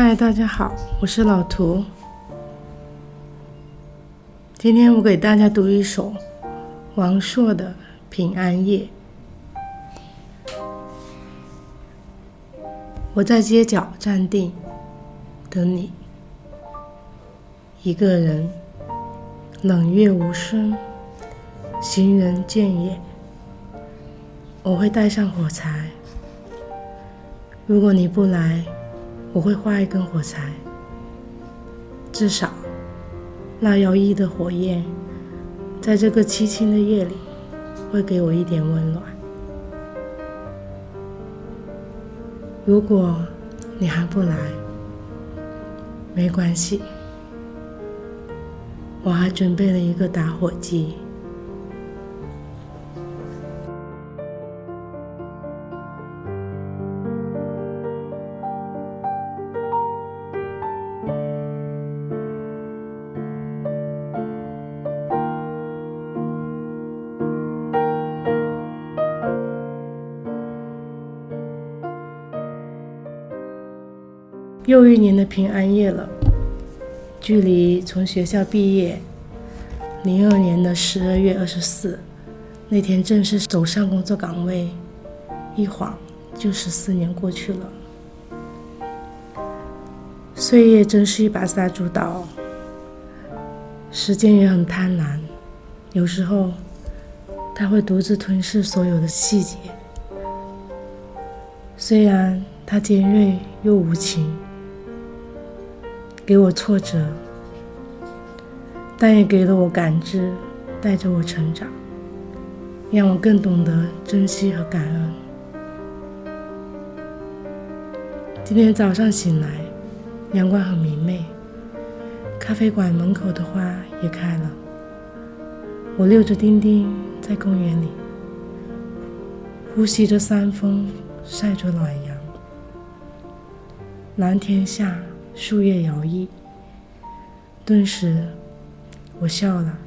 嗨，大家好，我是老图。今天我给大家读一首王朔的《平安夜》。我在街角站定，等你。一个人，冷月无声，行人渐远。我会带上火柴，如果你不来。我会画一根火柴，至少那摇曳的火焰，在这个凄清的夜里，会给我一点温暖。如果你还不来，没关系，我还准备了一个打火机。又一年的平安夜了，距离从学校毕业，零二年的十二月二十四那天正式走上工作岗位，一晃就十四年过去了。岁月真是一把杀猪刀，时间也很贪婪，有时候它会独自吞噬所有的细节。虽然它尖锐又无情。给我挫折，但也给了我感知，带着我成长，让我更懂得珍惜和感恩。今天早上醒来，阳光很明媚，咖啡馆门口的花也开了。我溜着丁丁在公园里，呼吸着山风，晒着暖阳，蓝天下。树叶摇曳，顿时我笑了，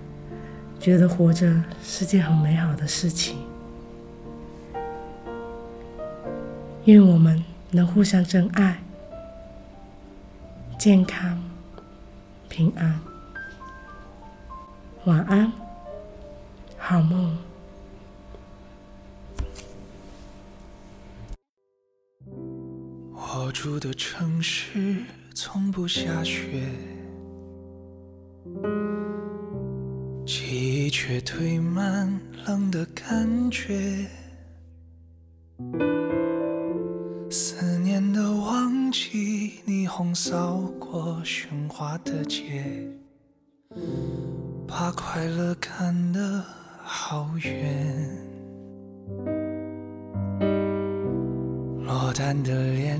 觉得活着是件很美好的事情。愿我们能互相真爱，健康平安。晚安，好梦。我住的城市。从不下雪，记忆却堆满冷的感觉。思念的旺季，霓虹扫过喧哗的街，把快乐看得好远。落单的恋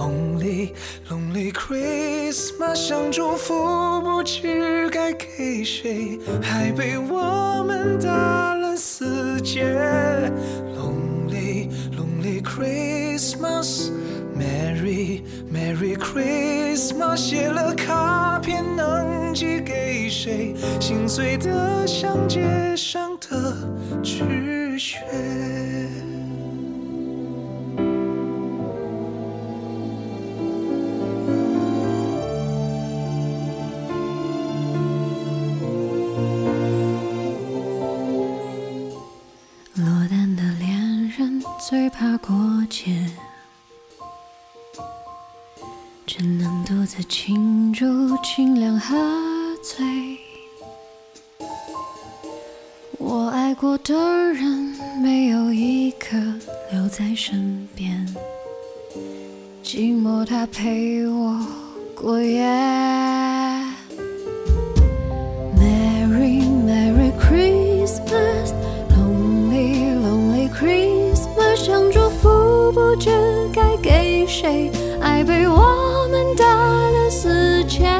lonely, lonely Christmas，想祝福不知该给谁，还被我们打了死结。Lonely, lonely Christmas, Merry, Merry Christmas，写了卡片能寄给谁？心碎的像街上的纸屑。只能独自庆祝，尽量喝醉。我爱过的人没有一个留在身边，寂寞它陪我过夜。谁？爱被我们打了死结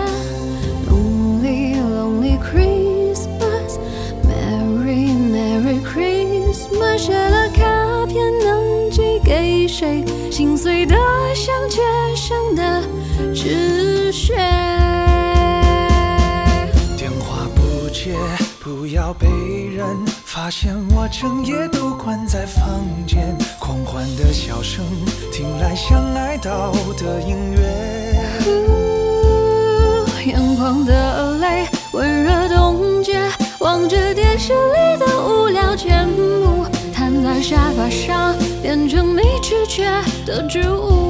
不接，不要被人发现我整夜都关在房间。狂欢的笑声听来像哀悼的音乐。眼眶的泪温热冻结，望着电视里的无聊节目，瘫在沙发上变成没知觉的植物。